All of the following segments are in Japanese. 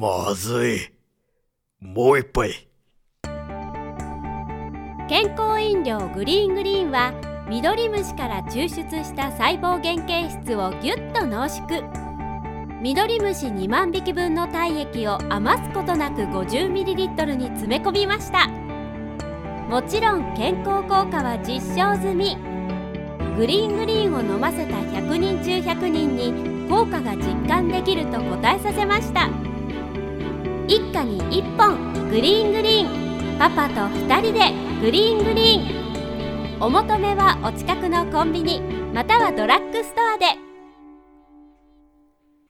まずい。もう一杯。健康飲料グリーングリーンは緑虫から抽出した細胞原型質をぎゅっと濃縮緑虫2万匹分の体液を余すことなく 50ml に詰め込みましたもちろん健康効果は実証済みグリーングリーンを飲ませた100人中100人に効果が実感できると答えさせました一家に1本グリーングリーンパパと2人でグリーングリーンお求めはお近くのコンビニまたはドラッグストアで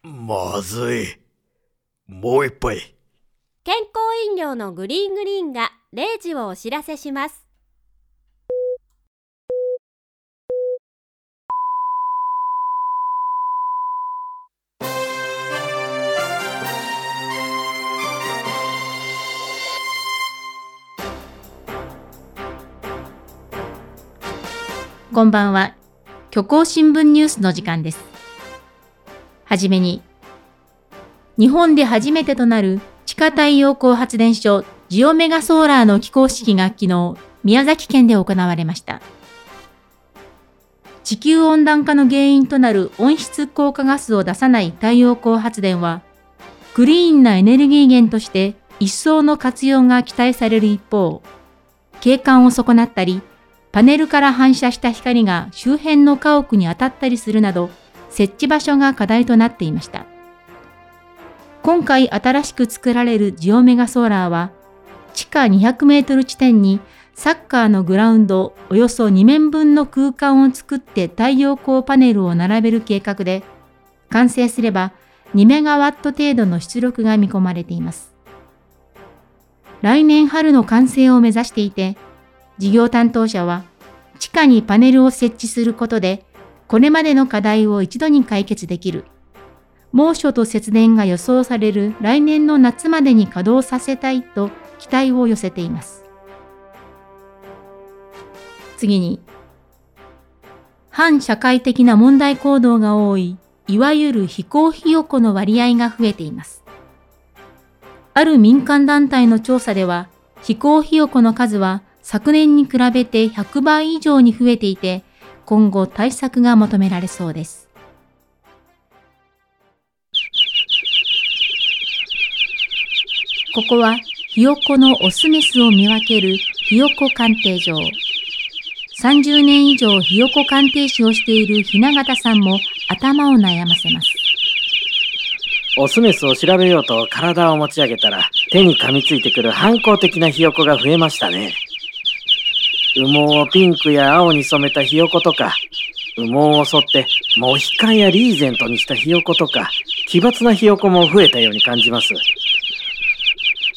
まずい。もう一杯。健康飲料のグリーングリーンが0時をお知らせしますこんばんは。虚構新聞ニュースの時間です。はじめに、日本で初めてとなる地下太陽光発電所ジオメガソーラーの起工式が昨日、宮崎県で行われました。地球温暖化の原因となる温室効果ガスを出さない太陽光発電は、クリーンなエネルギー源として一層の活用が期待される一方、景観を損なったり、パネルから反射した光が周辺の家屋に当たったりするなど、設置場所が課題となっていました。今回新しく作られるジオメガソーラーは、地下200メートル地点にサッカーのグラウンドおよそ2面分の空間を作って太陽光パネルを並べる計画で、完成すれば2メガワット程度の出力が見込まれています。来年春の完成を目指していて、事業担当者は、地下にパネルを設置することで、これまでの課題を一度に解決できる。猛暑と節電が予想される来年の夏までに稼働させたいと期待を寄せています。次に、反社会的な問題行動が多い、いわゆる非行ひよこの割合が増えています。ある民間団体の調査では、非行ひよこの数は昨年に比べて100倍以上に増えていて、今後対策が求められそうです。ここはひよこのオスメスを見分けるひよこ鑑定場。30年以上ひよこ鑑定士をしている雛形さんも頭を悩ませます。オスメスを調べようと体を持ち上げたら手に噛みついてくる反抗的なひよこが増えましたね。羽毛をピンクや青に染めたひよことか、羽毛を剃ってモヒカンやリーゼントにしたひよことか、奇抜なひよこも増えたように感じます。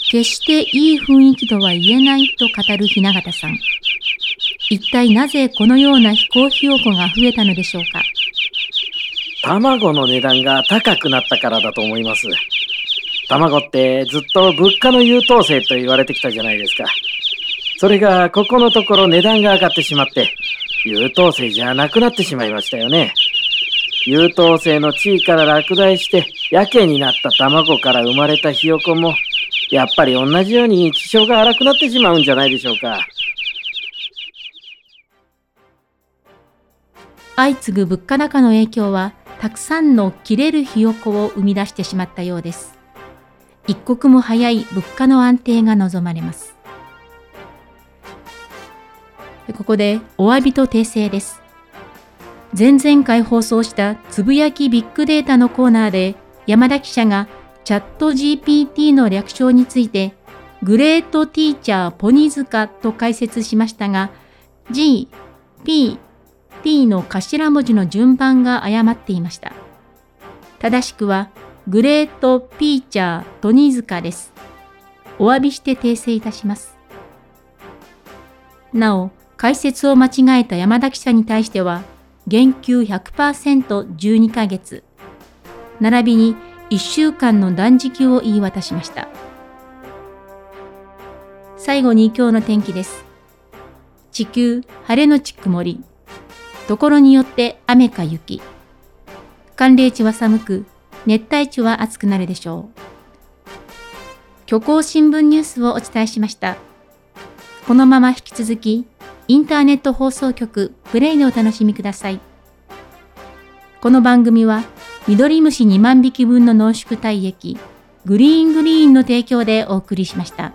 決していい雰囲気とは言えないと語る雛形さん。一体なぜこのような飛行ひよこが増えたのでしょうか？卵の値段が高くなったからだと思います。卵ってずっと物価の優等生と言われてきたじゃないですか。それがここのところ値段が上がってしまって、優等生じゃなくなってしまいましたよね。優等生の地位から落第して、やけになった卵から生まれたひよこも、やっぱり同じように気性が荒くなってしまうんじゃないでしょうか。相次ぐ物価高の影響は、たくさんの切れるひよこを生み出してしまったようです。一刻も早い物価の安定が望まれます。ここでお詫びと訂正です。前々回放送したつぶやきビッグデータのコーナーで山田記者がチャット GPT の略称についてグレートティーチャーポニズカと解説しましたが G、P、T の頭文字の順番が誤っていました。正しくはグレートピーチャートニズカです。お詫びして訂正いたします。なお、解説を間違えた山田記者に対しては、減給 100%12 ヶ月、並びに1週間の断食を言い渡しました。最後に今日の天気です。地球、晴れのち曇り。ところによって雨か雪。寒冷地は寒く、熱帯地は暑くなるでしょう。虚構新聞ニュースをお伝えしました。このまま引き続き、インターネット放送局プレイでお楽しみください。この番組は、ミドリムシ2万匹分の濃縮体液、グリーングリーンの提供でお送りしました。